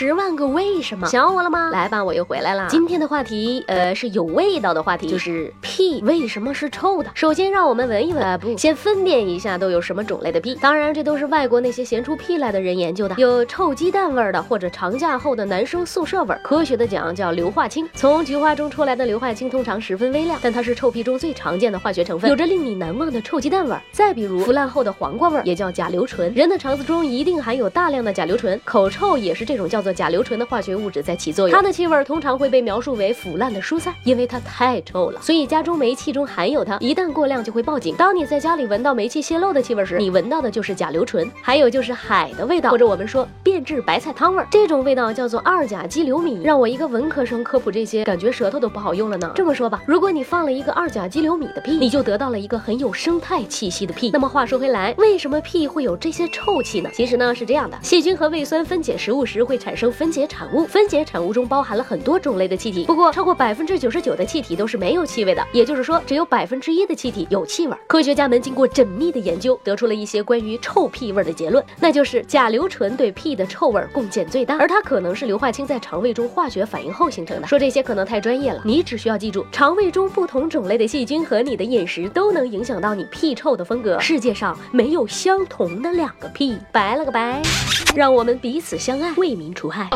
十万个为什么，想我了吗？来吧，我又回来了。今天的话题，呃，是有味道的话题，就是屁为什么是臭的？首先，让我们闻一闻，啊不，先分辨一下都有什么种类的屁。当然，这都是外国那些闲出屁来的人研究的，有臭鸡蛋味的，或者长假后的男生宿舍味。科学的讲，叫硫化氢。从菊花中出来的硫化氢通常十分微量，但它是臭屁中最常见的化学成分，有着令你难忘的臭鸡蛋味。再比如腐烂后的黄瓜味，也叫甲硫醇。人的肠子中一定含有大量的甲硫醇，口臭也是这种叫做。甲硫醇的化学物质在起作用，它的气味通常会被描述为腐烂的蔬菜，因为它太臭了，所以家中煤气中含有它，一旦过量就会报警。当你在家里闻到煤气泄漏的气味时，你闻到的就是甲硫醇，还有就是海的味道，或者我们说变质白菜汤味儿，这种味道叫做二甲基硫醚。让我一个文科生科普这些，感觉舌头都不好用了呢。这么说吧，如果你放了一个二甲基硫醚的屁，你就得到了一个很有生态气息的屁。那么话说回来，为什么屁会有这些臭气呢？其实呢是这样的，细菌和胃酸分解食物时会产生。生分解产物，分解产物中包含了很多种类的气体，不过超过百分之九十九的气体都是没有气味的，也就是说，只有百分之一的气体有气味。科学家们经过缜密的研究，得出了一些关于臭屁味的结论，那就是甲硫醇对屁的臭味贡献最大，而它可能是硫化氢在肠胃中化学反应后形成的。说这些可能太专业了，你只需要记住，肠胃中不同种类的细菌和你的饮食都能影响到你屁臭的风格。世界上没有相同的两个屁，拜了个拜。让我们彼此相爱，为民除害。